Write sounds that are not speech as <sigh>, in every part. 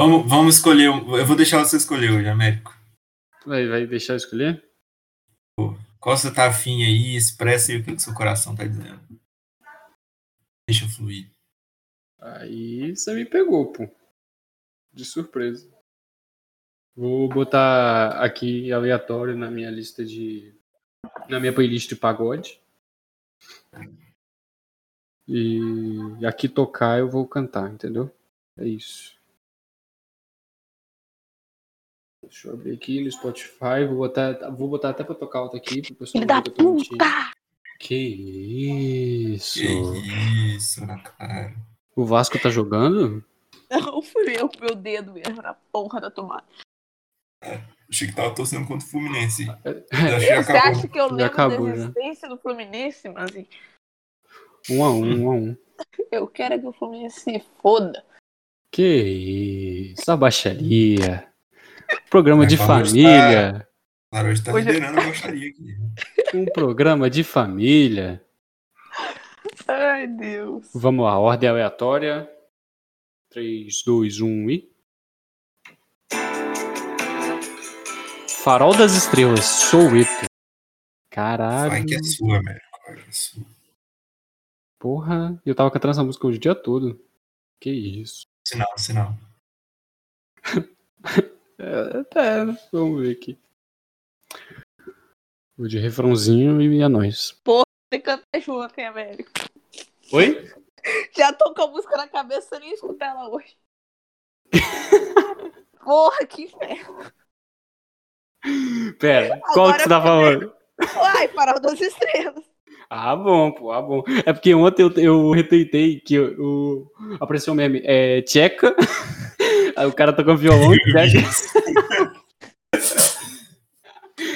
Vamos, vamos escolher. Eu vou deixar você escolher hoje, Américo. Vai, vai deixar eu escolher? Qual você tá afim aí? Expressa aí o que, que seu coração tá dizendo. Deixa fluir. Aí você me pegou, pô. De surpresa. Vou botar aqui aleatório na minha lista de. Na minha playlist de pagode. E aqui tocar eu vou cantar, entendeu? É isso. Deixa eu abrir aqui no Spotify. Vou botar, vou botar até pra tocar alto aqui pro pessoal Filho da puta! Que isso? Que isso, cara. O Vasco tá jogando? Não fui eu com meu dedo mesmo na porra da tomada. Achei que tava torcendo contra o Fluminense. É, que Você acabou. acha que eu Já lembro acabou, da existência do Fluminense, mas assim, Um a um, um a um. eu quero é que o Fluminense se foda. Que isso, a baixaria. Programa Vai de família. Claro, hoje tá Hoje- liderando a baixaria aqui. Um programa de família. Ai, Deus. Vamos lá, ordem aleatória. 3, 2, 1 e. Farol das Estrelas, Soueto. Caralho. Vai que é sua, Américo. Vai que é sua. Porra, eu tava cantando essa música hoje o dia todo. Que isso. Sinal, sinal. <laughs> É, é, vamos ver aqui. Vou de refrãozinho e é nóis. Você canta junto, hein, Américo? Oi? <laughs> Já tô com a música na cabeça, nem escutar ela hoje. <laughs> Porra, que inferno. Pera, qual que você tá falando? Ai, Farol das Estrelas. Ah, bom, pô, ah, bom. É porque ontem eu, eu retuitei que o, o- apareceu o meme, é tcheca, <laughs> aí o cara tocou violão, tcheca. <laughs>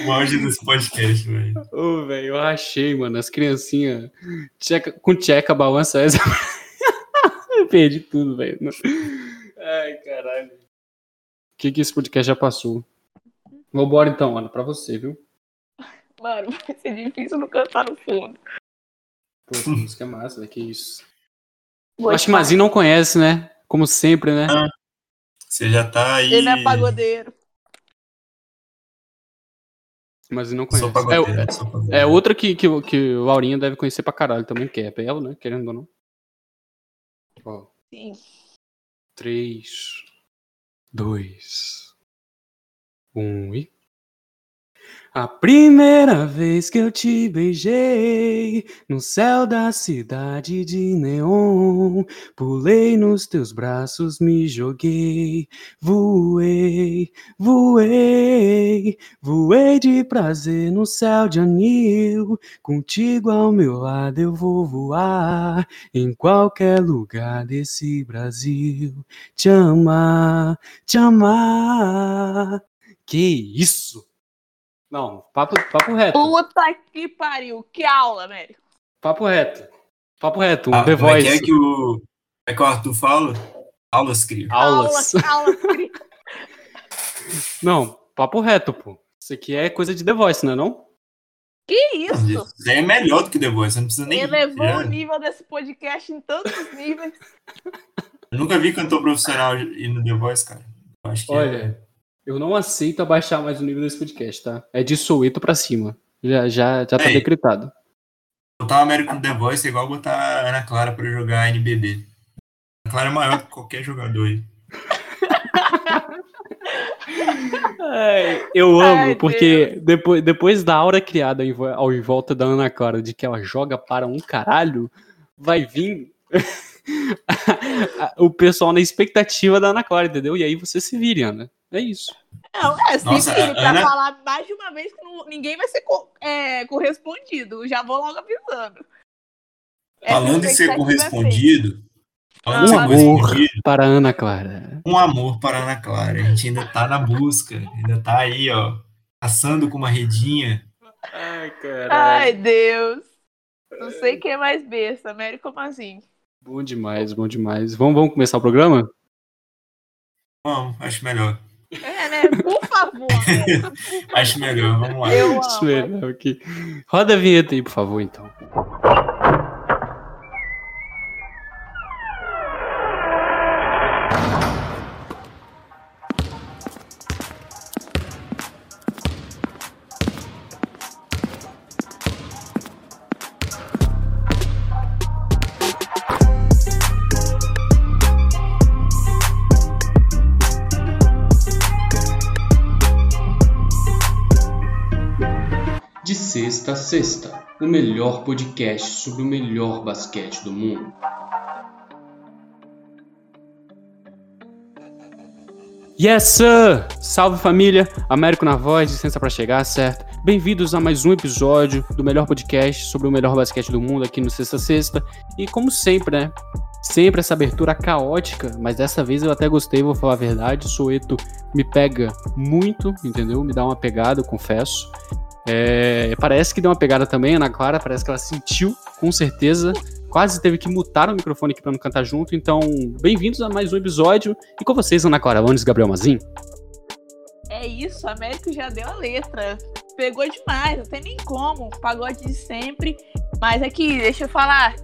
O auge desse podcast, velho. Ô, velho, eu achei, mano, as criancinhas tcheca, com tcheca, balança essa. eu <laughs> perdi tudo, velho. Ai, caralho. O que que esse podcast já passou? Vambora então, Ana, pra você, viu? Mano, vai ser difícil não cantar no fundo. Pô, essa música é massa, velho, que isso. Acho que Mazinho não conhece, né? Como sempre, né? Você já tá aí. Ele é pagodeiro. Mazinho não conhece. É. É outra que, que, que o Laurinha deve conhecer pra caralho também, que é Belo, né? Querendo ou não. Ó, Sim. 3, 2, 1 e. A primeira vez que eu te beijei no céu da cidade de neon, pulei nos teus braços, me joguei, voei, voei, voei de prazer no céu de anil. Contigo ao meu lado eu vou voar em qualquer lugar desse Brasil. Te amar, te amar. Que isso? Não, papo, papo reto. Puta que pariu. Que aula, Américo. Papo reto. Papo reto, um Ah, The como é que Voice. é que o. É que o Arthur fala? Aulas, crio. Aulas. Aula, aula. cri- <laughs> Não, papo reto, pô. Isso aqui é coisa de The Voice, não é não? Que isso? Isso aí é melhor do que The Voice, você não precisa nem. Elevou Já- o nível desse podcast em tantos níveis. Eu nunca vi cantor profissional ir no The Voice, cara. Eu acho que é- Olha, eu não aceito abaixar mais o nível desse podcast, tá? É de Soweto pra cima. Já, já, já tá Ei. decretado. botar o Américo no The Voice é igual botar a Ana Clara pra jogar NBB. A Clara é maior que qualquer jogador aí. Ai, eu amo, Ai, porque depois, depois da aura criada ao em volta da Ana Clara de que ela joga para um caralho, vai vir <laughs> o pessoal na expectativa da Ana Clara, entendeu? E aí você se vire, Ana. É isso. Não, é, se Nossa, vire a pra Ana- falar mais de uma vez que não- ninguém vai ser co- é, correspondido. Já vou logo avisando. Essa Falando em ser é correspondido. Falando em Um Ah, amor correspondido, para a Ana Clara. um amor para a Ana Clara. A gente ainda tá na busca, ainda tá aí, ó, assando com uma redinha. Ai, feita. Ai, Deus. Não sei quem é mais besta, Américo ou Mazinho. Bom demais, bom demais. Vamos, vamos começar o programa? Vamos, acho melhor. É, né? Por favor. <laughs> Acho melhor, vamos lá. Eu Isso amo. aqui. Roda a vinheta aí, por favor, então. Sexta Sexta, o melhor podcast sobre o melhor basquete do mundo. Yes, sir! Salve família! Américo na voz, licença para chegar, certo? Bem-vindos a mais um episódio do melhor podcast sobre o melhor basquete do mundo aqui no Sexta Sexta. E como sempre, né? Sempre essa abertura caótica, mas dessa vez eu até gostei, vou falar a verdade. O Soeto me pega muito, entendeu? Me dá uma pegada, eu confesso. É, parece que deu uma pegada também, Ana Clara, parece que ela sentiu, com certeza, quase teve que mutar o microfone aqui para não cantar junto. Então, bem-vindos a mais um episódio. E com vocês, Ana Clara Lones Gabriel Mazin. É isso, Américo já deu a letra. Pegou demais, não tem nem como. Pagode de sempre. Mas aqui, deixa eu falar.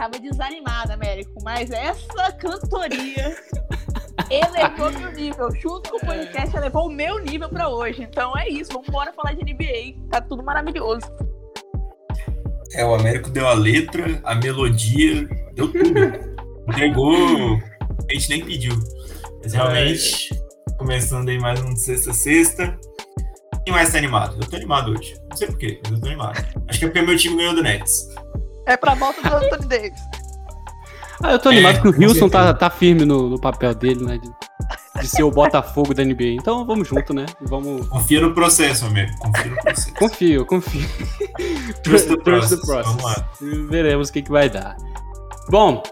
Tava desanimada, Américo, mas essa cantoria <laughs> elevou meu nível. Junto com o podcast, elevou o meu nível para hoje. Então é isso, vamos embora falar de NBA. Tá tudo maravilhoso. É, o Américo deu a letra, a melodia, deu tudo. Entregou, a gente nem pediu. Mas realmente, começando aí mais um sexta-sexta. Quem mais tá animado? Eu tô animado hoje. Não sei porquê, mas eu tô animado. Acho que é porque meu time ganhou do Nets. É pra volta do Anthony Davis. Ah, eu tô animado é, que o Wilson tá, tá firme no, no papel dele, né? De, de, ser o Botafogo da NBA. Então vamos junto, né? Vamos... Confia no processo, amigo. Confia no processo. confio, confio. <laughs> Trust the process. Vamos lá. Veremos o que, que vai dar. Bom,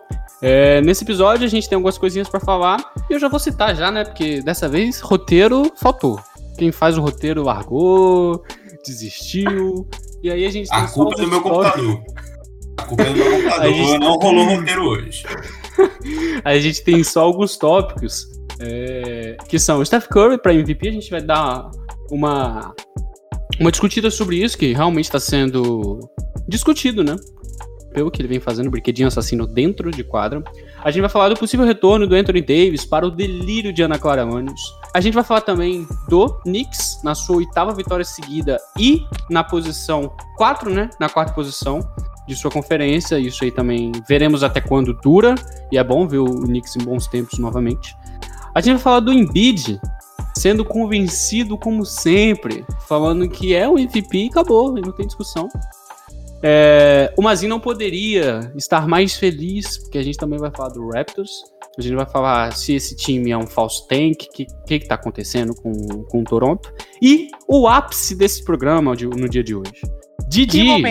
é, nesse episódio a gente tem algumas coisinhas para falar. E eu já vou citar já, né? Porque dessa vez roteiro faltou. Quem faz o roteiro largou, desistiu. E aí a gente tem A culpa é do meu computador. A culpa é do meu computador, gente... não rolou roteiro hoje. <laughs> a gente tem só alguns tópicos é, que são Steph Curry para MVP. A gente vai dar uma, uma discutida sobre isso, que realmente está sendo discutido, né? Pelo que ele vem fazendo, brinquedinho assassino dentro de quadra. A gente vai falar do possível retorno do Anthony Davis para o delírio de Ana Clara Manos. A gente vai falar também do Knicks na sua oitava vitória seguida e na posição 4, né? Na quarta posição de sua conferência. Isso aí também veremos até quando dura. E é bom ver o Knicks em bons tempos novamente. A gente vai falar do Embiid sendo convencido como sempre, falando que é o MVP e acabou, e não tem discussão. É, o Mazin não poderia estar mais feliz, porque a gente também vai falar do Raptors. A gente vai falar se esse time é um false tank, o que, que, está acontecendo com, com o Toronto. E o ápice desse programa no dia de hoje. Didi,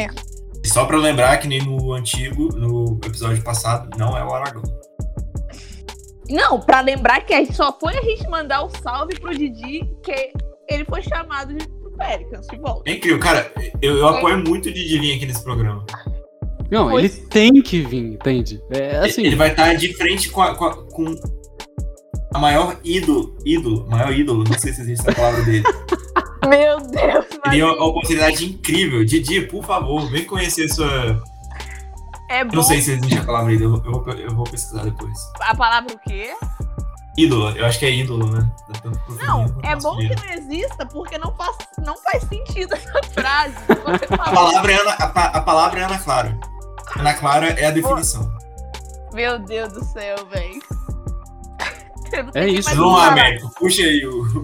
só para lembrar que nem no antigo, no episódio passado, não é o Aragão. Não, para lembrar que só foi a gente mandar o salve pro Didi que ele foi chamado de Pelicans de volta. É incrível, cara. Eu, eu é. apoio muito o Didi vir aqui nesse programa. Não, pois. ele tem que vir, entende? É assim. Ele vai estar de frente com a, com a, com a maior ídolo, ídolo, maior ídolo, não sei se existe essa palavra dele. <laughs> Meu Deus, Teria uma oportunidade incrível. Didi, por favor, vem conhecer sua. É bom. Não sei se existe a palavra ídolo, eu vou, eu vou pesquisar depois. A palavra o quê? Ídolo, eu acho que é ídolo, né? Não, é bom que não exista, porque não faz, não faz sentido essa <laughs> frase. a, palavra é Ana, a, a, palavra é Ana Clara. Ana Clara é a definição. Meu Deus do céu, velho. É isso. Vamos lá, Américo. Puxa aí o. <laughs>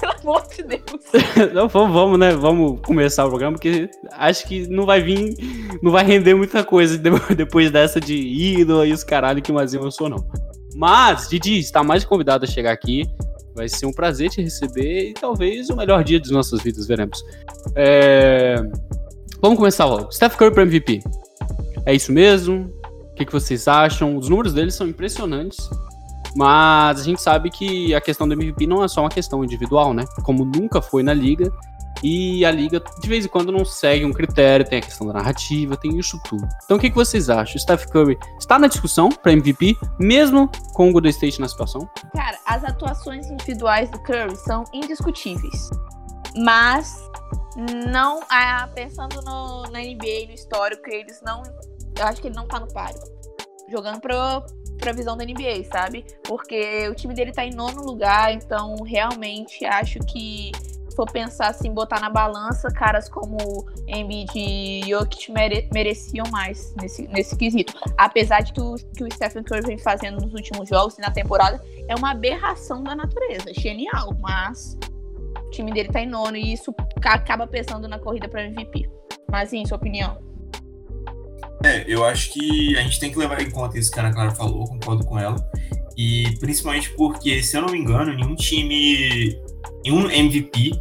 Pelo amor de Deus. <laughs> Não, vamos, né? Vamos começar o programa, porque acho que não vai vir. Não vai render muita coisa <laughs> depois dessa de ídolo e os caralho que mais eu sou, não. Mas, Didi, está mais convidado a chegar aqui. Vai ser um prazer te receber e talvez o melhor dia das nossas vidas, veremos. É... Vamos começar logo. Steph Curry para MVP. É isso mesmo? O que, que vocês acham? Os números deles são impressionantes. Mas a gente sabe que a questão do MVP não é só uma questão individual, né? Como nunca foi na liga. E a liga, de vez em quando, não segue um critério, tem a questão da narrativa, tem isso tudo. Então, o que, que vocês acham? O Steph Curry está na discussão para MVP, mesmo com o Golden State na situação? Cara, as atuações individuais do Curry são indiscutíveis. Mas, não. Ah, pensando no, na NBA, no histórico, eles não. Eu acho que ele não tá no páreo. Jogando pro, pra visão da NBA, sabe? Porque o time dele tá em nono lugar, então realmente acho que se for pensar assim, botar na balança, caras como Embiid e Jokic mere mereciam mais nesse, nesse quesito. Apesar de que o, que o Stephen Curry vem fazendo nos últimos jogos e na temporada é uma aberração da natureza. Genial, mas o time dele tá em nono e isso acaba pesando na corrida para MVP. Mas sim, sua opinião. É, eu acho que a gente tem que levar em conta isso que a Ana Clara falou, concordo com ela. E principalmente porque, se eu não me engano, nenhum time, nenhum MVP,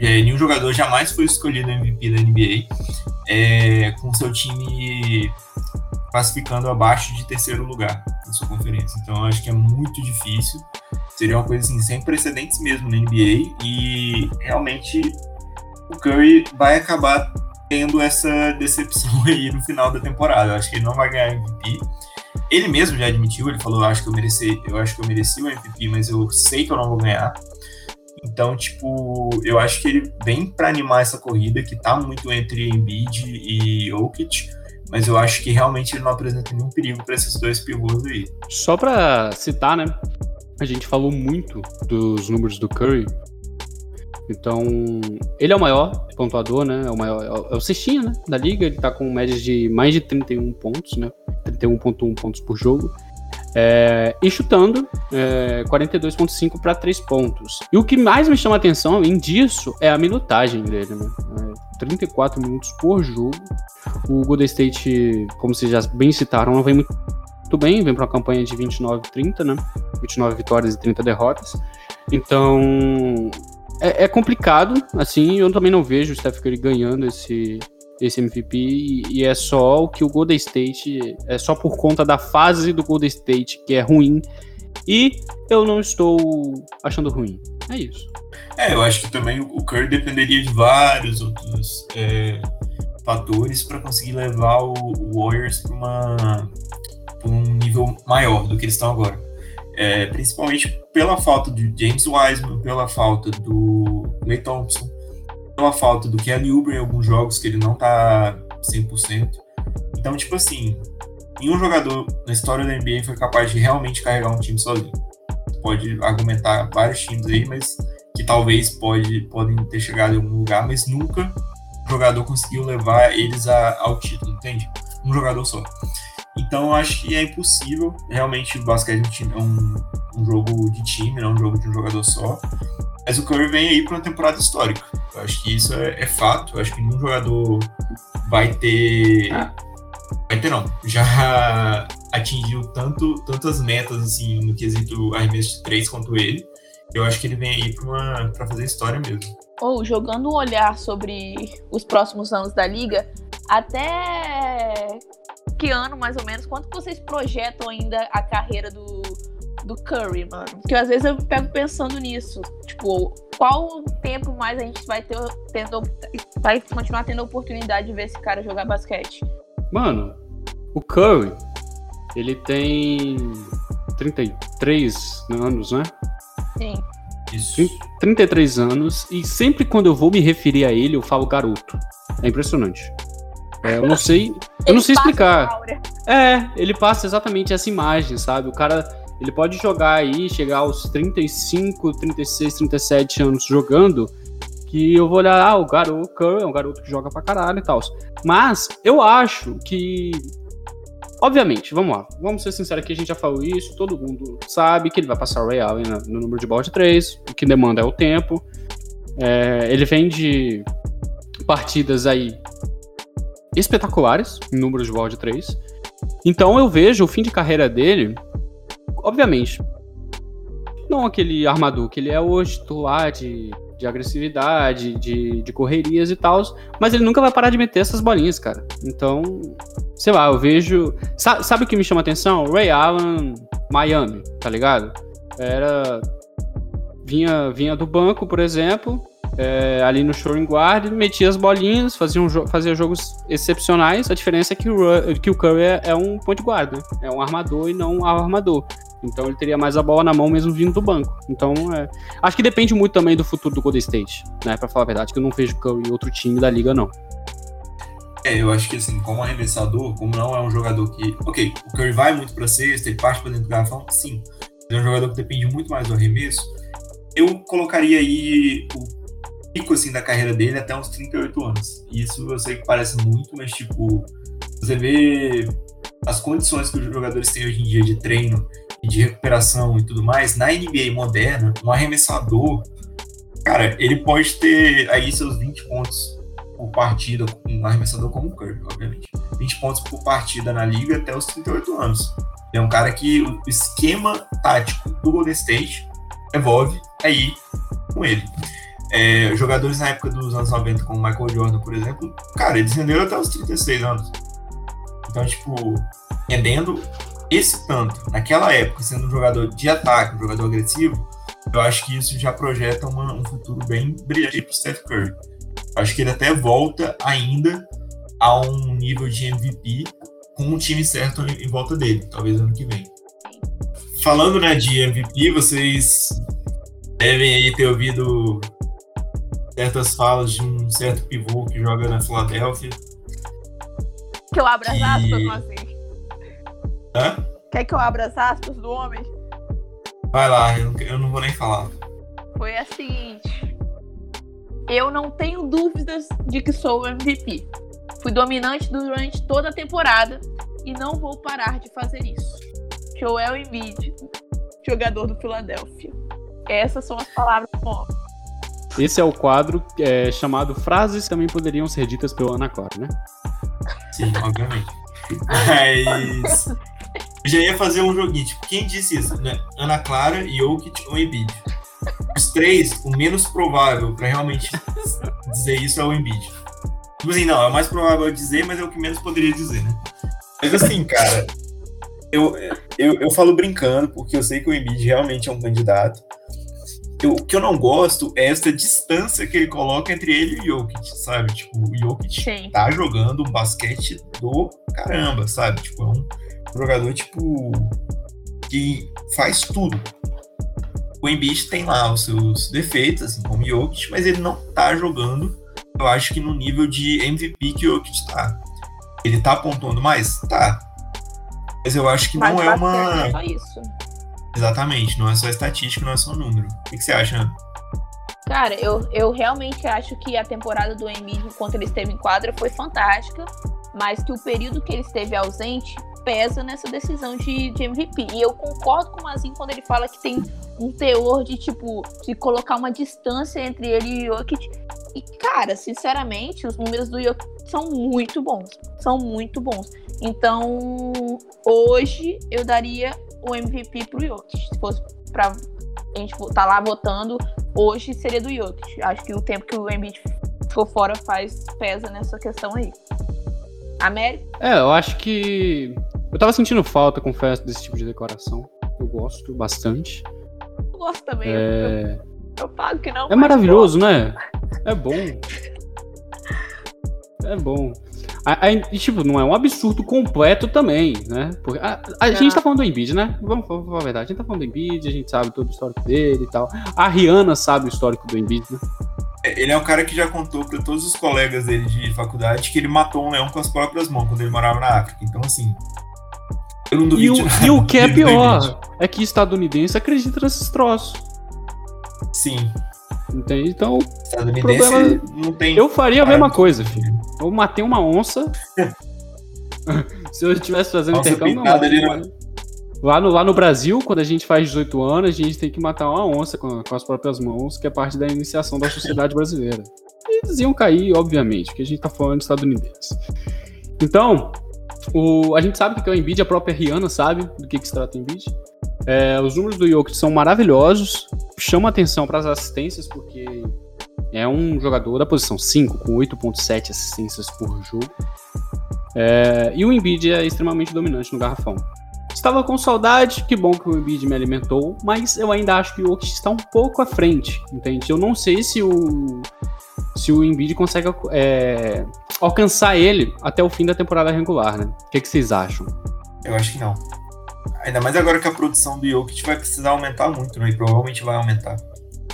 é, nenhum jogador jamais foi escolhido MVP da NBA é, com seu time classificando abaixo de terceiro lugar na sua conferência. Então eu acho que é muito difícil. Seria uma coisa assim, sem precedentes mesmo na NBA. E realmente o Curry vai acabar tendo essa decepção <laughs> aí no final da temporada. Eu acho que ele não vai ganhar MVP. Ele mesmo já admitiu, ele falou, acho que eu mereci, eu acho que eu mereci o MVP, mas eu sei que eu não vou ganhar. Então, tipo, eu acho que ele vem para animar essa corrida que tá muito entre Embiid e Jokic, mas eu acho que realmente ele não apresenta nenhum perigo para esses dois pivôs aí. Só para citar, né? A gente falou muito dos números do Curry então, ele é o maior pontuador, né? É o maior, é o cestinha, né? Da liga. Ele tá com médias de mais de 31 pontos, né? 31,1 pontos por jogo. É, e chutando é, 42,5 para 3 pontos. E o que mais me chama atenção, além disso, é a minutagem dele, né? É, 34 minutos por jogo. O Golden State, como vocês já bem citaram, não vem muito bem, vem para uma campanha de 29-30, né? 29 vitórias e 30 derrotas. Então, é, é, complicado, assim, eu também não vejo o Steph Curry ganhando esse, esse MVP e, e, é só o que o Golden State, é só por conta da fase do Golden State que é ruim e eu não estou achando ruim. É isso. É, eu acho que também o Curry dependeria de vários outros é, fatores para conseguir levar o, Warriors para um nível maior do que eles estão agora. É, principalmente pela falta de James Wiseman, pela falta do Clay Thompson, pela falta do Kelly Oubre em alguns jogos que ele não tá 100%. Então, tipo assim, nenhum jogador na história da NBA foi capaz de realmente carregar um time sozinho. Pode argumentar vários times aí, mas que talvez pode, podem ter chegado em algum lugar, mas nunca um jogador conseguiu levar eles a, ao título, entende? Um jogador só. Então eu acho que é impossível. Realmente o basquete é um, um jogo de time, não um jogo de um jogador só. Mas o Curry vem aí para uma temporada histórica. Eu acho que isso é, é, fato. Eu acho que nenhum jogador vai ter. Vai ter não. Já <laughs> atingiu tanto, tantas metas assim no quesito arremesso de três quanto ele. Eu acho que ele vem aí para fazer história mesmo. Ou oh, jogando um olhar sobre os próximos anos da liga, até que ano, mais ou menos, quanto vocês projetam ainda a carreira do, do Curry, mano? Porque às vezes eu pego pensando nisso. Tipo, qual tempo mais a gente vai ter tendo, vai continuar tendo a oportunidade de ver esse cara jogar basquete? Mano, o Curry, ele tem 33 anos, né? Sim. Isso. 33 anos, e sempre quando eu vou me referir a ele, eu falo garoto. É impressionante. É, eu não sei. eu não sei explicar. É, ele passa exatamente essa imagem, sabe? O cara. Ele pode jogar aí, chegar aos 35, 36, 37 anos jogando, que eu vou olhar, ah, o garoto é um garoto que joga pra caralho e tal. Mas eu acho que. Obviamente, vamos lá, vamos ser sinceros aqui, a gente já falou isso, todo mundo sabe que ele vai passar o Ray Allen no número de bola de 3, o que demanda é o tempo. É, ele vem de partidas aí espetaculares em números de bola de 3. Então eu vejo o fim de carreira dele, obviamente, não aquele armador que ele é hoje, titular de, de agressividade, de, de correrias e tal, mas ele nunca vai parar de meter essas bolinhas, cara. Então, sei lá, eu vejo. Sabe, sabe o que me chama atenção? Ray Allen, Miami, tá ligado? Era. Vinha, vinha do banco, por exemplo, é, ali no Shoring Guard, metia as bolinhas, fazia, um fazia jogos excepcionais. A diferença é que o, que o Curry é, é um point guard, né? é um armador e não um armador. Então ele teria mais a bola na mão mesmo vindo do banco. Então, é... acho que depende muito também do futuro do Golden State, né? Pra falar a verdade, que eu não vejo Curry em outro time da liga, não. É, eu acho que assim, como arremessador, como não é um jogador que. Ok, o Curry vai muito pra cesta, ele parte pra dentro do garrafão, sim. Ele é um jogador que depende muito mais do arremesso. Eu colocaria aí o pico assim da carreira dele até uns 38 anos. Isso eu sei que parece muito, mas tipo, você vê as condições que os jogadores têm hoje em dia de treino e de recuperação e tudo mais, na NBA moderna, um arremessador, cara, ele pode ter aí seus 20 pontos por partida, um arremessador como o Curry, obviamente. 20 pontos por partida na liga até os 38 anos. É um cara que o esquema tático do Golden State evolve aí com ele. É, jogadores na época dos anos 90, como Michael Jordan, por exemplo, cara, eles renderam até os 36 anos. Então, tipo, rendendo esse tanto, naquela época, sendo um jogador de ataque, um jogador agressivo, eu acho que isso já projeta uma, um futuro bem brilhante para o Steph Curry. Eu acho que ele até volta ainda a um nível de MVP com um time certo em volta dele, talvez ano que vem. Falando né, de MVP, vocês devem aí ter ouvido certas falas de um certo pivô que joga na Filadélfia. Que eu abra as aspas, assim. Hã? Quer que eu abra as aspas do homem? Vai lá, eu não, eu não vou nem falar. Foi a seguinte. Eu não tenho dúvidas de que sou o MVP. Fui dominante durante toda a temporada e não vou parar de fazer isso. Joel Embiid, jogador do Philadelphia. Essas são as palavras do homem. Esse é o quadro é, chamado Frases que também poderiam ser ditas pelo Ana Clara, né? Sim, obviamente. Mas. Eu já ia fazer um joguinho. Tipo, quem disse isso? Né? Ana Clara, Jokic ou Embiid? Os três, o menos provável pra realmente dizer isso é o Embiid. Tipo assim, não, é o mais provável dizer, mas é o que menos poderia dizer, né? Mas assim, cara, eu, eu, eu falo brincando, porque eu sei que o Embiid realmente é um candidato. Eu- o que eu não gosto é essa distância que ele coloca entre ele e o Jokic, sabe? Tipo, o Jokic Sim. tá jogando um basquete do caramba, sabe? Tipo, é um jogador, tipo, que faz tudo. O Embiid tem lá os seus defeitos, assim como o Jokic, mas ele não tá jogando, eu acho que no nível de MVP que o Jokic tá. Ele tá pontuando mais? Tá. Mas eu acho que Mas não é uma... é só isso. Exatamente, não é só estatística, não é só número. O que, você acha, Ana? Cara, eu, eu realmente acho que a temporada do Embiid, enquanto ele esteve em quadra, foi fantástica, mas que o período que ele esteve ausente pesa nessa decisão de, de MVP. E eu concordo com o Mazinho quando ele fala que tem um teor de, tipo, de colocar uma distância entre ele e o Jokic. E, cara, sinceramente, os números do Jokic são muito bons. São muito bons. Então, hoje, eu daria o MVP pro Jokic. Se fosse pra a gente tá lá votando, hoje seria do Jokic. Acho que o tempo que o Embiid ficou fora faz pesa nessa questão aí. América? É, eu acho que. Eu tava sentindo falta, confesso, desse tipo de decoração. Eu gosto bastante. Eu gosto também. É, Eu, eu falo que não. é maravilhoso, né? É bom. <laughs> É bom. A- a- E, tipo, não é um absurdo completo também, né? Porque a, a Não. gente tá falando do Embiid, né? Vamos falar vamos falar a verdade. A gente tá falando do Embiid, a gente sabe todo o histórico dele e tal. A Rihanna sabe o histórico do Embiid, né? Ele é um cara que já contou para todos os colegas dele de faculdade que ele matou um leão com as próprias mãos quando ele morava na África. Então, assim. Eu não E o, e o que é pior é que estadunidense acredita nesses troços. Sim. Entende? Então, Estadunidense Problema- não tem. eu faria a mesma coisa, filho. Eu matei uma onça. <laughs> Se eu estivesse fazendo Onça intercâmbio, não, ali, Lá no, lá no Brasil, quando a gente faz 18 anos, a gente tem que matar uma onça com, com as próprias mãos, que é parte da iniciação da sociedade brasileira. E eles iam cair, obviamente, porque a gente tá falando de estadunidenses. Então, o, a gente sabe o que é o Embiid, a própria Rihanna sabe do que, que se trata o Embiid. É, os números do Jokic são maravilhosos, chama atenção para as assistências, porque é um jogador da posição 5, com 8.7 assistências por jogo. É, e o Embiid é extremamente dominante no garrafão. Estava com saudade, que bom que o Embiid me alimentou, mas eu ainda acho que o Jokic está um pouco à frente, entende? Eu não sei se o se o Embiid consegue é, alcançar ele até o fim da temporada regular, né? O que, que vocês acham? Eu acho que não. Ainda mais agora que a produção do Jokic vai precisar aumentar muito, né? E provavelmente vai aumentar.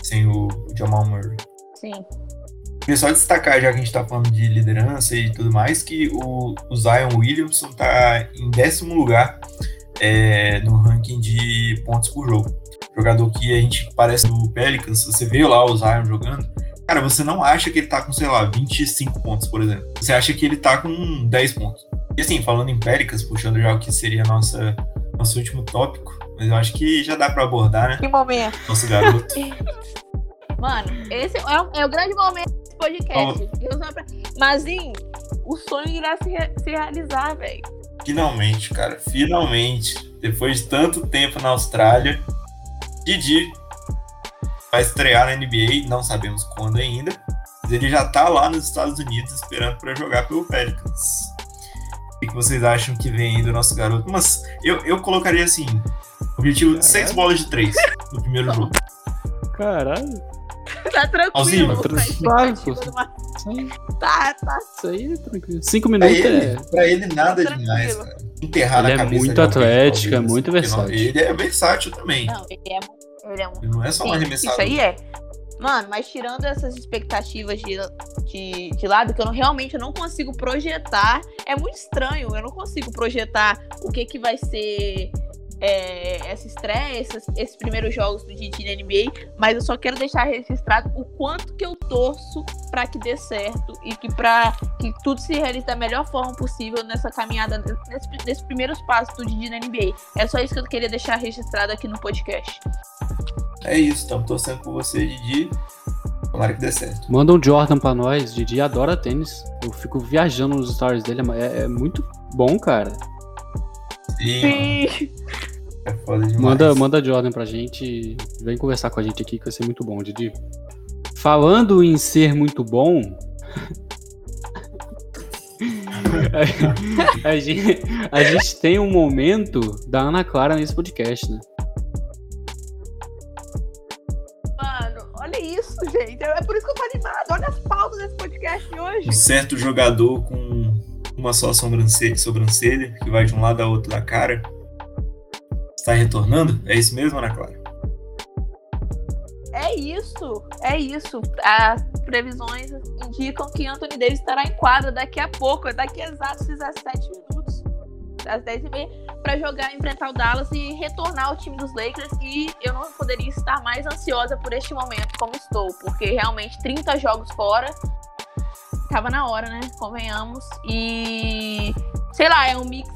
Sem o Jamal Murray. Sim. Queria só destacar, já que a gente tá falando de liderança e tudo mais, que o, o Zion Williamson tá em décimo lugar é, no ranking de pontos por jogo. Jogador que a gente parece do Pelicans, você vê lá o Zion jogando, cara, você não acha que ele tá com, sei lá, 25 pontos, por exemplo. Você acha que ele tá com 10 pontos. E assim, falando em Pelicans, puxando já o que seria nossa, nosso último tópico, mas eu acho que já dá pra abordar, né? Que momento. Nosso garoto. <laughs> Mano, esse é o, é o grande momento desse podcast. Pra- Mas, hein, o sonho irá se, re- se realizar, velho. Finalmente, cara, finalmente. Depois de tanto tempo na Austrália, Didi vai estrear na NBA, não sabemos quando ainda, mas ele já tá lá nos Estados Unidos esperando para jogar pelo Pelicans. O que vocês acham que vem aí do nosso garoto? Mas eu, eu colocaria assim: objetivo seis bolas de três no primeiro jogo. Caralho. Tá tranquilo. Alzinho, tá aí, Tá, tá. isso aí é tranquilo. Cinco Pra minutos ele, é. pra ele nada Tranquilo. demais, cara. Enterrar Ele na é cabeça muito de atlético, é muito versátil. Ele é versátil também. Não, ele é, ele é um não é só um arremessador. Isso aí é. Mano, mas tirando essas expectativas de, de, de lado, que eu não, realmente eu não consigo projetar, é muito estranho, eu não consigo projetar o que que vai ser é, essa estreia, esses, esses primeiros jogos do Didi na NBA, mas eu só quero deixar registrado o quanto que eu torço pra que dê certo e que para que tudo se realize da melhor forma possível nessa caminhada, nesse, nesses primeiros passos do Didi na NBA. É só isso que eu queria deixar registrado aqui no podcast. É isso, estamos torcendo por você, Didi. Tomara que dê certo. Manda um Jordan pra nós. Didi adora tênis. Eu fico viajando nos stories dele. É, é muito bom, cara. Sim, Sim. É foda demais. Manda, manda Jordan pra gente. Vem conversar com a gente aqui que vai ser muito bom, Didi. Falando em ser muito bom. a, <laughs> a gente, a gente tem um momento da Ana Clara nesse podcast, né? Mano, olha isso, gente. É por isso que eu tô animado. Olha as pautas desse podcast de hoje. Um certo jogador com uma só sobrancelha, sobrancelha, que vai de um lado ao outro da cara, está retornando? É isso mesmo, Ana Clara? É isso, é isso. As previsões indicam que Anthony Davis estará em quadra daqui a pouco, daqui a exatos 17 minutos, às 10h30, para jogar, enfrentar o Dallas e retornar ao time dos Lakers. E eu não poderia estar mais ansiosa por este momento como estou, porque realmente 30 jogos fora. Tava na hora, né? Convenhamos. E sei lá, é um mix.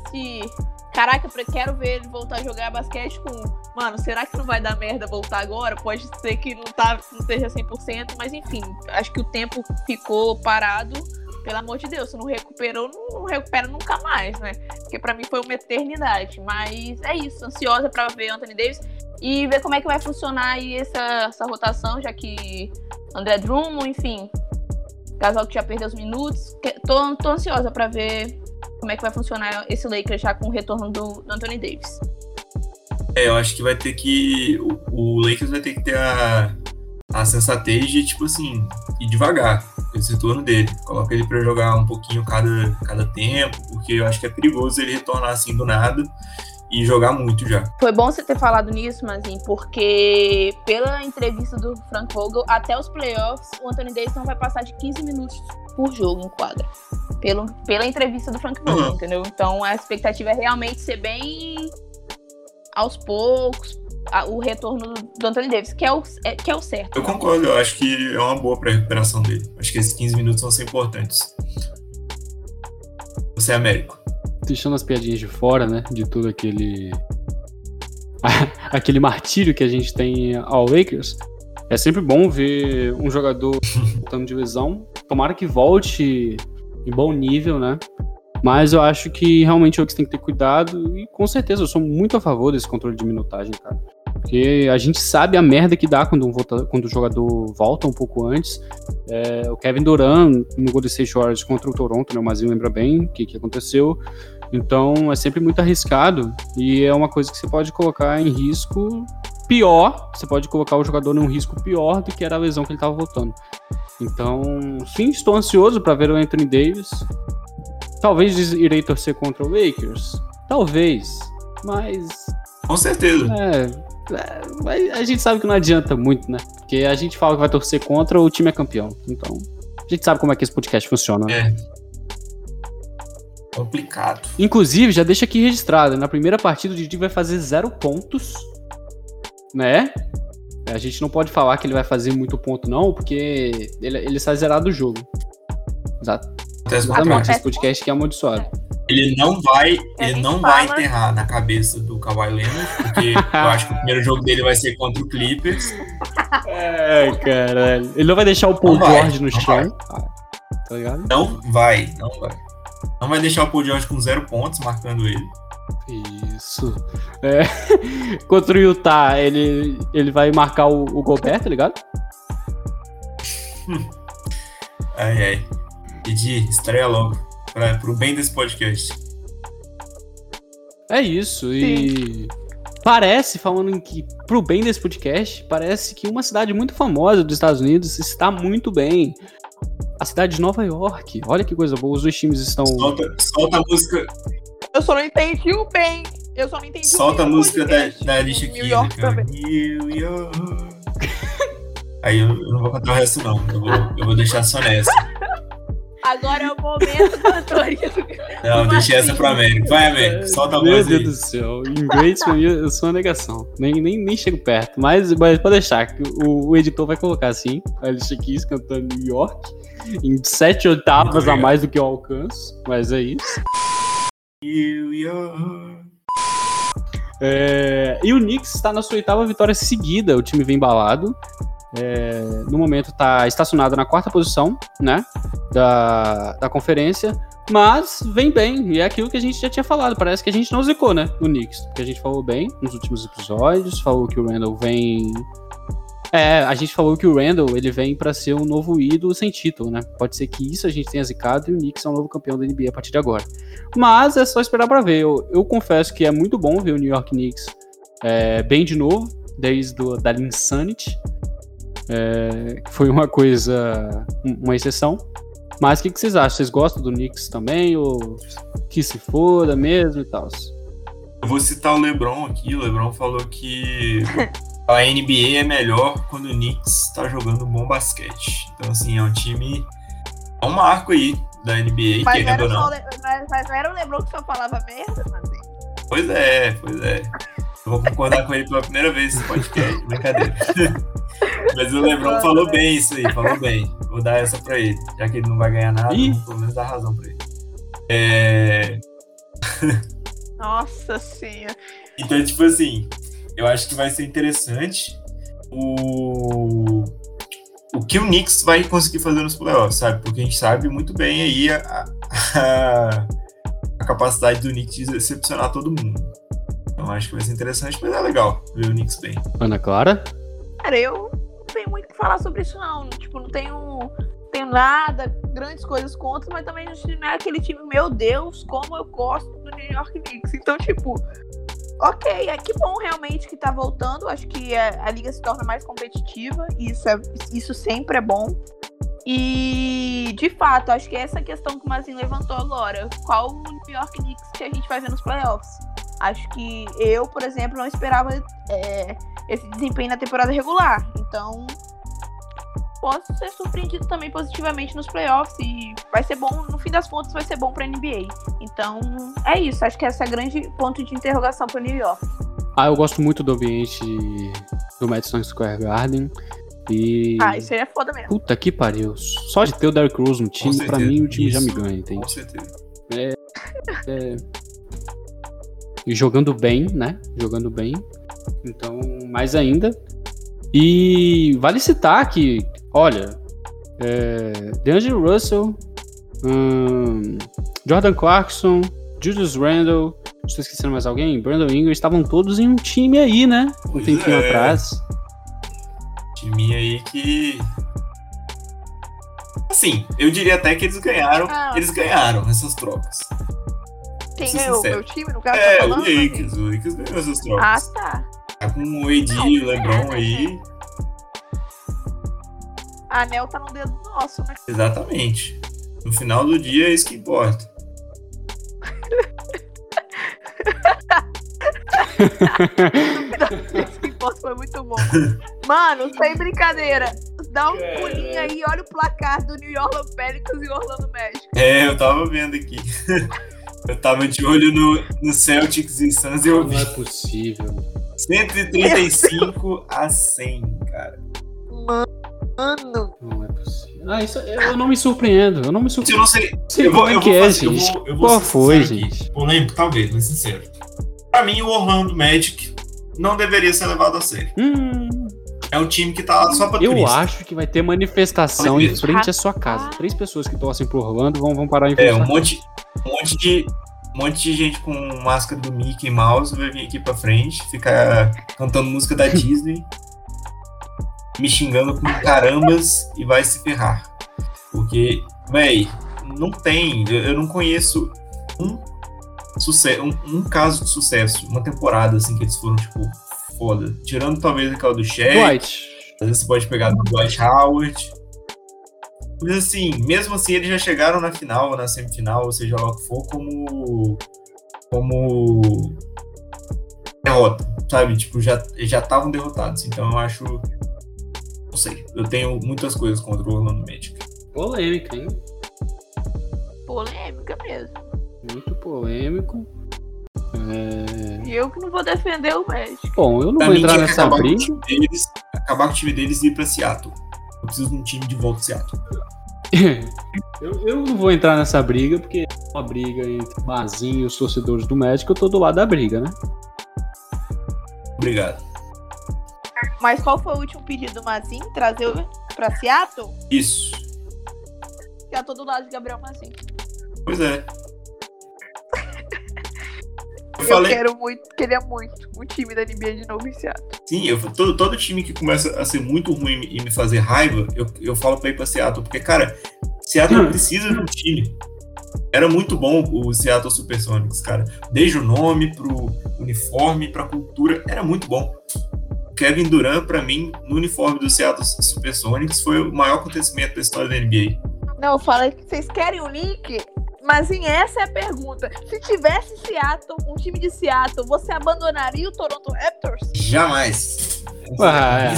Caraca, eu quero ver ele voltar a jogar basquete com. Mano, será que não vai dar merda voltar agora? Pode ser que não, tá, não esteja 100%, mas enfim, acho que o tempo ficou parado. Pelo amor de Deus, se não recuperou, não, não recupera nunca mais, né? Porque pra mim foi uma eternidade. Mas é isso, ansiosa pra ver Anthony Davis e ver como é que vai funcionar aí essa, essa rotação, já que André Drummond, enfim, Casal que já perdeu os minutos. Tô, tô ansiosa pra ver como é que vai funcionar esse Lakers já com o retorno do, do Anthony Davis. É, eu acho que vai ter que. O, o Lakers vai ter que ter a, a sensatez de, tipo assim, ir devagar esse retorno dele. Coloca ele pra jogar um pouquinho cada, cada tempo, porque eu acho que é perigoso ele retornar assim do nada e jogar muito já. Foi bom você ter falado nisso, Mazinho, porque pela entrevista do Frank Vogel, até os playoffs, o Anthony Davis não vai passar de 15 minutos por jogo em quadra. Pelo, pela entrevista do Frank Vogel, Uhum. entendeu? Então a expectativa é realmente ser bem aos poucos a- o retorno do, Anthony Davis, que é o, é- que é o certo. Eu concordo, eu acho que é uma boa pra recuperação dele. Acho que esses 15 minutos vão ser importantes. Você é Américo. Deixando as piadinhas de fora, né? De todo aquele. <laughs> aquele martírio que a gente tem ao Lakers. É sempre bom ver um jogador <laughs> voltando de lesão. Tomara que volte em bom nível, né? Mas eu acho que realmente o Lakers tem que ter cuidado. E com certeza eu sou muito a favor desse controle de minutagem, cara. Porque a gente sabe a merda que dá quando, um volta- quando o jogador volta um pouco antes. É, o Kevin Durant no Golden State Warriors contra o Toronto, né? O Mazinho lembra bem o que, que aconteceu. Então é sempre muito arriscado e é uma coisa que você pode colocar em risco pior. Você pode colocar o jogador num risco pior do que era a lesão que ele estava voltando. Então, sim, estou ansioso para ver o Anthony Davis. Talvez irei torcer contra o Lakers. Talvez. Mas Com certeza. é, é, a gente sabe que não adianta muito, né? Porque a gente fala que vai torcer contra, o time é campeão. Então, a gente sabe como é que esse podcast funciona. né? É. Complicado. Inclusive, já deixa aqui registrado, na primeira partida o Didi vai fazer zero pontos, né? A gente não pode falar que ele vai fazer muito ponto, não, porque ele, ele sai zerado do jogo. Exato. Exatamente, esse podcast aqui é amaldiçoado. Ele não vai, A ele não vai enterrar na cabeça do Kawhi Leonard, porque <laughs> eu acho que o primeiro jogo dele vai ser contra o Clippers. É, caralho. Ele não vai deixar o Paul George no chão. Tá ligado? Não vai, não vai. Não vai deixar o Paul George com zero pontos, marcando ele. Isso. É, <laughs> contra o Utah, ele, ele vai marcar o, o Gobert, tá ligado? <laughs> Ai, ai. Didi, estreia logo. Pra, pro bem desse podcast. É isso. E parece, falando em que, pro bem desse podcast, parece que uma cidade muito famosa dos Estados Unidos está muito bem. A cidade de Nova York. Olha que coisa boa. Os dois times estão. Solta, solta a música. Eu só não entendi o bem. Eu só não entendi Solta a o bem do música da, da Alicia New. York cara. também. New York. Aí eu, eu não vou cantar o resto, não. Eu vou, eu vou deixar só nessa. <laughs> Agora é o momento da autoria do Não, Como deixei essa pro Américo. Vai, Américo. Solta a Meu voz Deus aí. do céu. Inglês pra mim eu sou uma negação. Nem, nem, nem chego perto. Mas, mas pode deixar, que o, o editor vai colocar assim. A Alicia Keys cantando New York. Em sete oitavas a mais do que eu alcanço. Mas é isso. New York. É, e o Knicks está na sua oitava vitória seguida. O time vem embalado. É, no momento está estacionado na quarta posição, né? Da, da conferência. Mas vem bem. E é aquilo que a gente já tinha falado. Parece que a gente não zicou, né? No Knicks. Porque a gente falou bem nos últimos episódios. Falou que o Randall vem. É, a gente falou que o Randall ele vem para ser um novo ídolo sem título, né? Pode ser que isso a gente tenha zicado e o Knicks é o novo campeão da NBA a partir de agora. Mas é só esperar para ver. Eu, eu confesso que é muito bom ver o New York Knicks é, bem de novo, desde do, da Insanity. É, foi uma coisa, um- uma exceção. Mas o que, que vocês acham? Vocês gostam do Knicks também? Ou que se foda mesmo e tal? Eu vou citar o LeBron aqui. O LeBron falou que <laughs> a NBA é melhor quando o Knicks tá jogando bom basquete. Então, assim, é um time. É um marco aí da NBA, Mas querendo era, ou não. Le- mas, mas era o Lebron que só falava merda, mas assim. Pois é, pois é. Eu vou concordar com ele pela primeira vez nesse podcast. Brincadeira. <laughs> Mas o LeBron falou bem isso aí, falou bem. Vou dar essa pra ele. Já que ele não vai ganhar nada, Ih. pelo menos dar razão pra ele. É, <laughs> Nossa senhora. Então, tipo assim, eu acho que vai ser interessante o, o que o Knicks vai conseguir fazer nos playoffs, sabe? Porque a gente sabe muito bem aí a, a, a capacidade do Knicks de decepcionar todo mundo. Então acho que vai ser interessante, mas é legal ver o Knicks bem. Ana Clara? Cara, eu não tenho muito o que falar sobre isso, não. Tipo, não tenho, tenho nada, grandes coisas contra, mas também não é aquele time, meu Deus, como eu gosto do New York Knicks. Então, tipo, ok, é que bom realmente que tá voltando. Acho que a, a liga se torna mais competitiva, e isso, é, isso sempre é bom. E, de fato, acho que essa questão que o Mazin levantou agora. Qual o New York Knicks que a gente vai ver nos playoffs? Acho que eu, por exemplo, não esperava é, esse desempenho na temporada regular. Então, posso ser surpreendido também positivamente nos playoffs e vai ser bom, no fim das contas, vai ser bom pra NBA. Então, é isso. Acho que esse é o grande ponto de interrogação pro New York. Ah, eu gosto muito do ambiente do Madison Square Garden. E. Ah, isso aí é foda mesmo. Puta que pariu. Só de ter o Derrick Rose no time, pra mim o time já me isso. ganha, entende? Com certeza. <laughs> E jogando bem, né? Jogando bem. Então, mais ainda. E vale citar que, olha, é, DeAngelo Russell, hum, Jordan Clarkson, Julius Randle, estou esquecendo mais alguém? Brandon Ingram, estavam todos em um time aí, né? Um Pois tempinho é. atrás. Time aí que. Assim, eu diria até que eles ganharam. Ah. Eles ganharam essas trocas. Quem ganhou? sincero. Meu time, no caso, É, tá o falando? Lakers. O Lakers ganhou essas Ah, trocas. tá. Tá com o AD Não, e o LeBron é, aí. A anel tá no dedo nosso, né? Exatamente. No final do dia é isso que importa. <laughs> Importa foi muito bom. Mano, sem brincadeira. Dá um pulinho aí, olha o placar do New York Pelicans e Orlando Magic. É, eu tava vendo aqui. <laughs> Eu tava de olho no, no Celtics e Suns e eu vi Não é possível. 135 a 100, cara. Mano, Não é possível. Ah, isso, eu não me surpreendo. Eu não me Eu surpreendo. não sei. Sei Eu vou, é eu vou é, fazer, eu gente. vou, eu vou Qual foi, aqui. gente? Polêmico, talvez, mas sincero. Pra mim, o Orlando Magic não deveria ser levado a sério. Hum, É um time que tá lá só pra Eu turista. acho que vai ter manifestação em frente à sua casa. Três pessoas que torcem pro Orlando vão, vão parar em É, frente à um monte, um monte de. Um monte de gente com máscara do Mickey Mouse vai vir aqui pra frente, ficar cantando música da <laughs> Disney, me xingando com carambas e vai se ferrar. Porque, véi, não tem. Eu, não conheço um, suce um, um caso de sucesso, uma temporada assim que eles foram, tipo, foda. Tirando talvez aquela do Shaq. Dwight. Às vezes você pode pegar do Dwight Howard. Mas assim, mesmo assim, eles já chegaram na final, ou na semifinal, ou seja lá o que for, como. como. derrota, sabe? Tipo, já já estavam derrotados. Então eu acho. Não sei. Eu tenho muitas coisas contra o Orlando Magic. Polêmica, hein? Polêmica mesmo. Muito polêmico. É... E eu que não vou defender o Magic. Bom, eu não Pra vou entrar nessa com briga. time deles, acabar com o time deles e ir pra Seattle. Eu preciso de um time de volta de Seattle. <laughs> eu, eu não vou entrar nessa briga, porque é uma briga entre o Mazinho e os torcedores do Magic, eu tô do lado da briga, né? Obrigado. Mas qual foi o último pedido do Mazinho? Trazer pra Seattle? Isso. Já tô do lado de Gabriel Mazinho. Pois é. Eu Eu falei, quero muito, queria muito um time da NBA de novo em Seattle. Sim, eu, todo, todo time que começa a ser muito ruim e me fazer raiva, eu, eu falo pra ir pra Seattle. Porque, cara, Seattle Hum. precisa de um time. Era muito bom o Seattle Supersonics, cara. Desde o nome, pro uniforme, pra cultura, era muito bom. O Kevin Durant, pra mim, no uniforme do Seattle Supersonics, foi o maior acontecimento da história da NBA. Não, eu falei que vocês querem o link, mas em essa é a pergunta. Se tivesse Seattle, um time de Seattle, você abandonaria o Toronto Raptors? Jamais. Ah,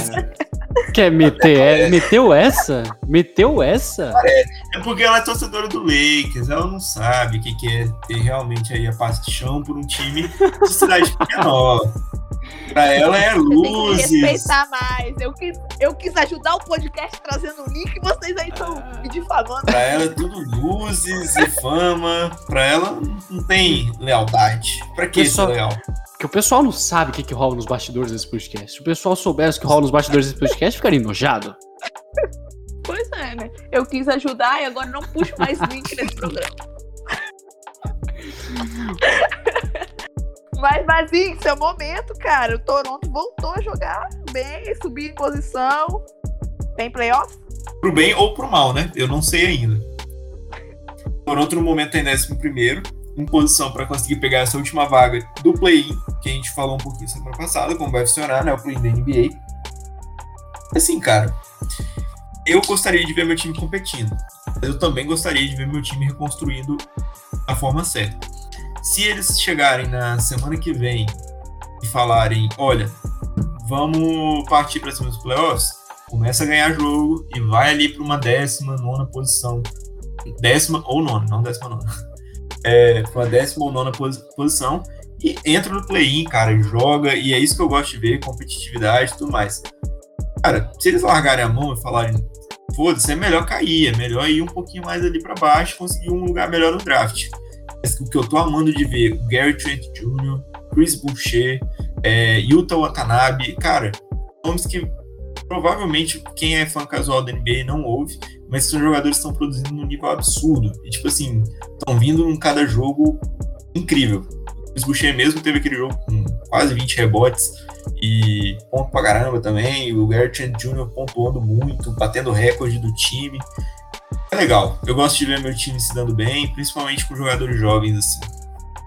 Quer meter? é- Meteu essa? Meteu essa? É porque ela é torcedora do Lakers, ela não sabe o que, que é ter realmente aí a paixão por um time de cidade menor. Pra ela é que luzes. respeitar mais. Eu quis, eu quis ajudar o podcast trazendo o link e vocês aí estão me difamando. Pra ela é tudo luzes e fama. Pra ela não tem lealdade. Pra que Pessoal- leal? Porque o pessoal não sabe o que, que rola nos bastidores desse podcast. Se o pessoal soubesse o que rola nos bastidores desse podcast, ficaria enojado. Pois é, né? Eu quis ajudar e agora não puxo mais link nesse programa. <laughs> Mas, mas em seu momento, cara, o Toronto voltou a jogar bem, subir em posição. Tem playoff? Pro bem ou pro mal, né? Eu não sei ainda. Toronto no momento tem 11 primeiro, em posição pra conseguir pegar essa última vaga do play-in, que a gente falou um pouquinho semana passada, como vai funcionar, né? O play-in da NBA. Assim, cara, eu gostaria de ver meu time competindo. Mas eu também gostaria de ver meu time reconstruindo da forma certa. Se eles chegarem na semana que vem e falarem, olha, vamos partir para cima dos playoffs, começa a ganhar jogo e vai ali para uma décima nona posição. Décima ou nona, não décima nona. É, para uma décima ou nona posi- posição e entra no play-in, cara, joga, e é isso que eu gosto de ver, competitividade e tudo mais. Cara, se eles largarem a mão e falarem, foda-se, é melhor cair, é melhor ir um pouquinho mais ali para baixo conseguir um lugar melhor no draft. Mas o que eu tô amando de ver, o Gary Trent Jr., Chris Boucher, é, Yuta Watanabe, cara, nomes que provavelmente quem é fã casual da NBA não ouve, mas são jogadores que estão produzindo num nível absurdo. E, tipo assim, estão vindo em cada jogo incrível. O Chris Boucher mesmo teve aquele jogo com quase 20 rebotes e ponto pra caramba também. O Trent Jr. pontuando muito, batendo recorde do time. É legal. Eu gosto de ver meu time se dando bem, principalmente com jogadores jovens assim.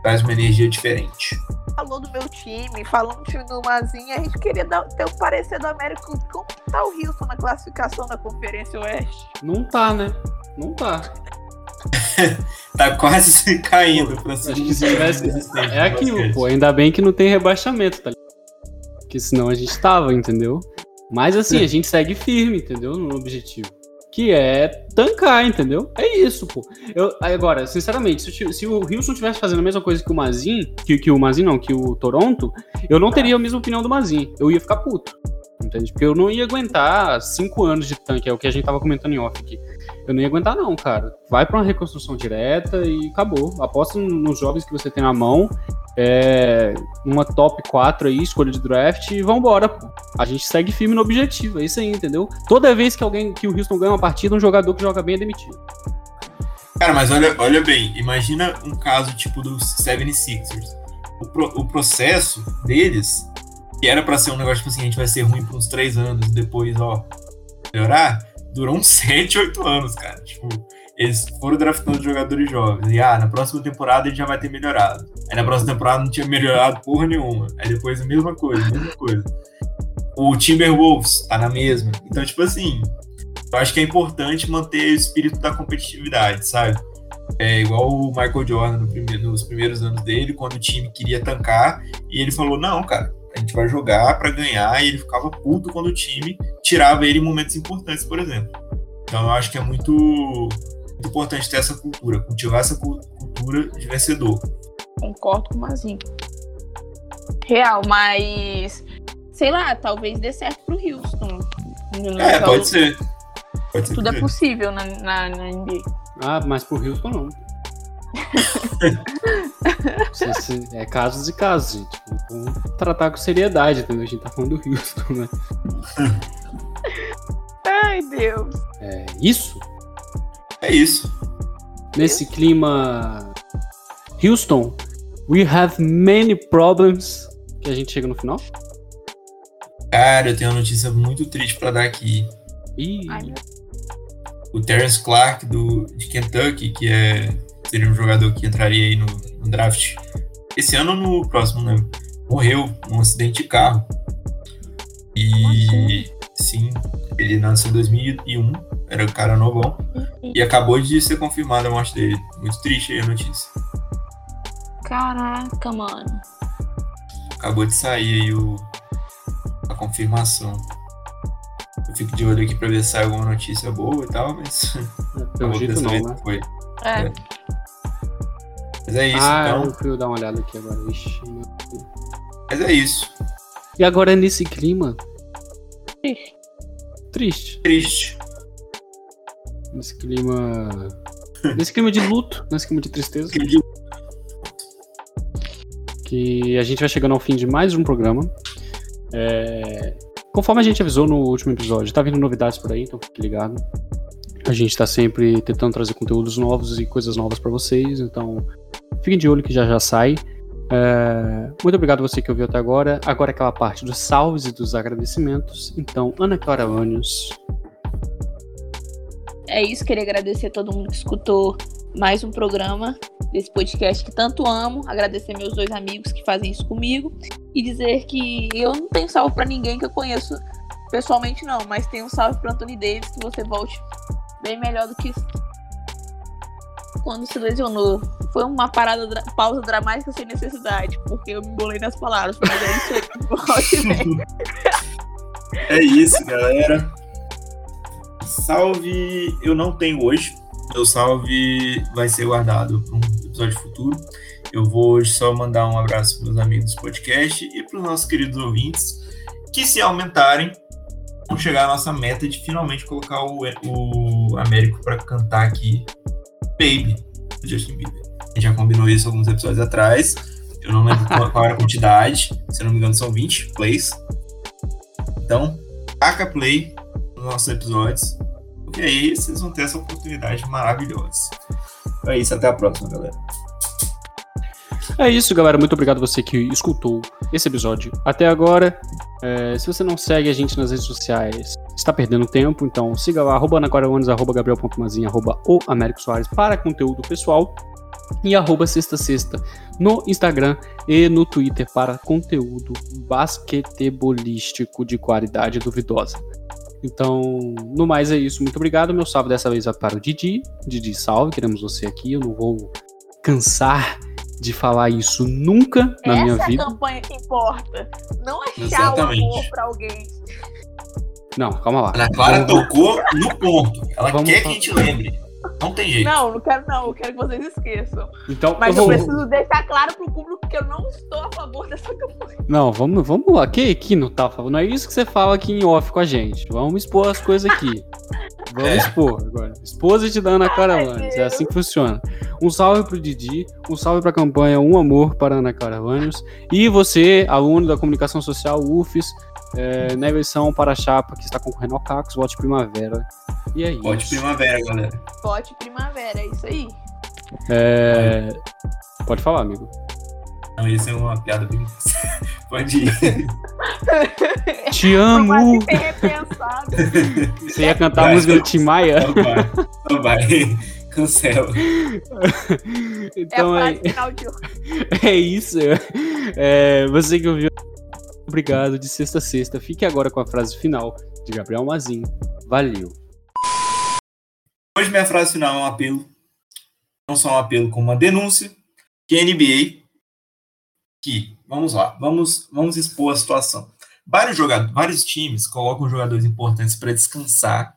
Traz uma energia diferente. Falou do meu time, falou do time do Mazinho, a gente queria dar, ter o parecer do Américo. Como tá o Houston na classificação da Conferência Oeste? Não tá, né? Não tá. <laughs> Tá quase <laughs> caindo pra segundo que se tivesse. É aquilo, basquete. pô. Ainda bem que não tem rebaixamento, tá ligado? Porque senão a gente tava, entendeu? Mas assim, a gente segue firme, entendeu? No objetivo. Que é tancar, entendeu? É isso, pô. Eu, agora, sinceramente, se, se o Houston tivesse fazendo a mesma coisa que o Mazin, que, que o Mazin não, que o Toronto, eu não teria a mesma opinião do Mazin. Eu ia ficar puto. Entende? Porque eu não ia aguentar cinco anos de tanque, é o que a gente tava comentando em off aqui. Eu não ia aguentar, não, cara. Vai pra uma reconstrução direta e acabou. Aposta nos jovens que você tem na mão é, uma top 4 aí, escolha de draft, e vambora, pô. A gente segue firme no objetivo, é isso aí, entendeu? Toda vez que alguém que o Houston ganha uma partida, um jogador que joga bem é demitido. Cara, mas olha, olha bem, imagina um caso tipo dos 76ers. O, pro, o processo deles, que era pra ser um negócio tipo assim, a gente vai ser ruim por uns 3 anos, depois, ó, melhorar, durou uns <laughs> 7, 8 anos, cara. Tipo, eles foram draftando jogadores jovens. E ah, na próxima temporada ele já vai ter melhorado. Aí na próxima temporada não tinha melhorado porra nenhuma. Aí depois a mesma coisa, a mesma coisa. O Timberwolves tá na mesma. Então, tipo assim, eu acho que é importante manter o espírito da competitividade, sabe? É igual o Michael Jordan no primeiro, nos primeiros anos dele, quando o time queria tancar, e ele falou: não, cara, a gente vai jogar para ganhar, e ele ficava puto quando o time tirava ele em momentos importantes, por exemplo. Então eu acho que é muito, importante ter essa cultura, cultivar essa cultura de vencedor. Concordo com o Mazinho. Real, mas sei lá, talvez dê certo pro Houston. É, pode ser. Pode ser Tudo é possível na, na, na NBA. Ah, mas pro Houston não. <laughs> é casos e casos, gente. Vamos tratar com seriedade, entendeu? A gente tá falando do Houston, né? Ai, Deus. É isso? É isso. Nesse clima. Houston, we have many problems. Que a gente chega no final? Cara, eu tenho uma notícia muito triste para dar aqui. Ih. O Terence Clark do, de Kentucky, que é, seria um jogador que entraria aí no, no draft esse ano ou no próximo, né? Morreu num acidente de carro. E sim, ele nasceu em 2001, era um cara novão. E acabou de ser confirmada a morte dele. Muito triste aí a notícia. Caraca, mano. Acabou de sair aí o, a confirmação. Eu fico de olho aqui pra ver se sai alguma notícia boa e tal, mas. <laughs> Pelo jeito não, né? Foi. É. é. Mas é isso, ah, então. eu fui dar uma olhada aqui agora. Ixi, mas é isso. E agora nesse clima. Triste. Triste. Triste. Nesse clima. nesse clima de luto, nesse clima de tristeza. Que a gente vai chegando ao fim de mais um programa. É... Conforme a gente avisou no último episódio, tá vindo novidades por aí, então fique ligado. A gente tá sempre tentando trazer conteúdos novos e coisas novas para vocês, então fiquem de olho que já já sai. É... Muito obrigado a você que ouviu até agora. Agora aquela parte dos salves e dos agradecimentos. Então, Ana Clara Anios. É isso, queria agradecer a todo mundo que escutou mais um programa desse podcast que tanto amo. Agradecer meus dois amigos que fazem isso comigo e dizer que eu não tenho salve para ninguém que eu conheço pessoalmente, não, mas tem um salve para Anthony Davis que você volte bem melhor do que quando se lesionou. Foi uma parada, pausa dramática sem necessidade, porque eu me embolei nas palavras, mas é isso aí. <laughs> é isso, galera. Salve eu não tenho hoje. Meu salve vai ser guardado para um episódio futuro. Eu vou hoje só mandar um abraço para os amigos do podcast e para os nossos queridos ouvintes que, se aumentarem, vão chegar à nossa meta de finalmente colocar o, o Américo para cantar aqui Baby, do Justin Bieber. A gente já combinou isso alguns episódios atrás. Eu não lembro qual, qual era a quantidade, se não me engano, são 20 plays. Então, taca play nos nossos episódios, porque aí vocês vão ter essa oportunidade maravilhosa. É isso, até a próxima, galera. É isso, galera. Muito obrigado a você que escutou esse episódio até agora. É, se você não segue a gente nas redes sociais, está perdendo tempo, então siga lá, arroba anaquaraones, arroba gabriel.mazinha, arroba o Américo Soares para conteúdo pessoal e arroba sexta sexta no Instagram e no Twitter para conteúdo basquetebolístico de qualidade duvidosa. Então, no mais é isso. Muito obrigado. Meu salve dessa vez é para o Didi. Didi, salve. Queremos você aqui. Eu não vou cansar de falar isso nunca na Essa minha vida. Essa é a campanha que importa. Não achar Exatamente. o amor pra alguém. Não, calma lá. Ana Clara Vamos... tocou no ponto. Ela Vamos... quer que a gente lembre. Não tem jeito. Não, não quero não. Eu quero que vocês esqueçam. Então, Mas eu, vou... preciso deixar claro pro público que eu não estou a favor dessa campanha. Não, vamos, vamos lá. Que, que não tá a favor? Não é isso que você fala aqui em off com a gente. Vamos expor as coisas aqui. <laughs> Vamos expor agora. Exposit da Ana Caravanes. É assim que funciona. Um salve pro Didi, um salve pra campanha Um Amor para Ana Caravanes. E você, aluno da comunicação social UFES, é, na versão para a chapa que está concorrendo ao Cacos, vote Primavera. E é Vote isso. primavera, galera. Pote primavera, é isso aí. É, Pode falar, amigo. Não, isso é uma piada bem. <laughs> Pode ir. <laughs> Te amo! Você ia cantar a Vai. música do Tim Maia? Então vai. Então vai. Cancela. <laughs> É Então a é, frase final de hoje. é isso. É, você que ouviu, obrigado de sexta a sexta. Fique agora com a frase final de Gabriel Mazin. Valeu. Hoje minha frase final é um apelo. Não só um apelo, como uma denúncia. Que a NBA. Que, vamos lá, vamos, vamos expor a situação. Vários, jogadores, vários times colocam jogadores importantes para descansar.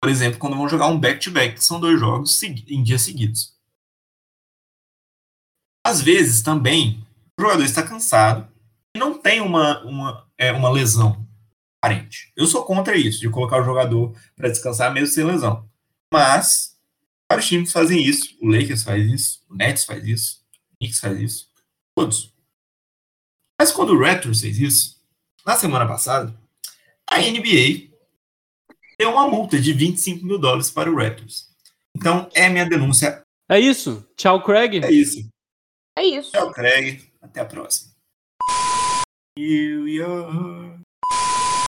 Por exemplo, quando vão jogar um back-to-back, que são dois jogos em dias seguidos. Às vezes também o jogador está cansado não tem uma, uma, é, uma lesão aparente. Eu sou contra isso, de colocar o jogador para descansar mesmo sem lesão. Mas vários times fazem isso. O Lakers faz isso, o Nets faz isso, o Knicks faz isso, todos. Mas quando o Raptors fez isso, na semana passada, a NBA deu uma multa de 25 mil dólares para o Raptors. Então, é minha denúncia. É isso. Tchau, Craig. É isso. É isso. Tchau, Craig. Até a próxima. New York.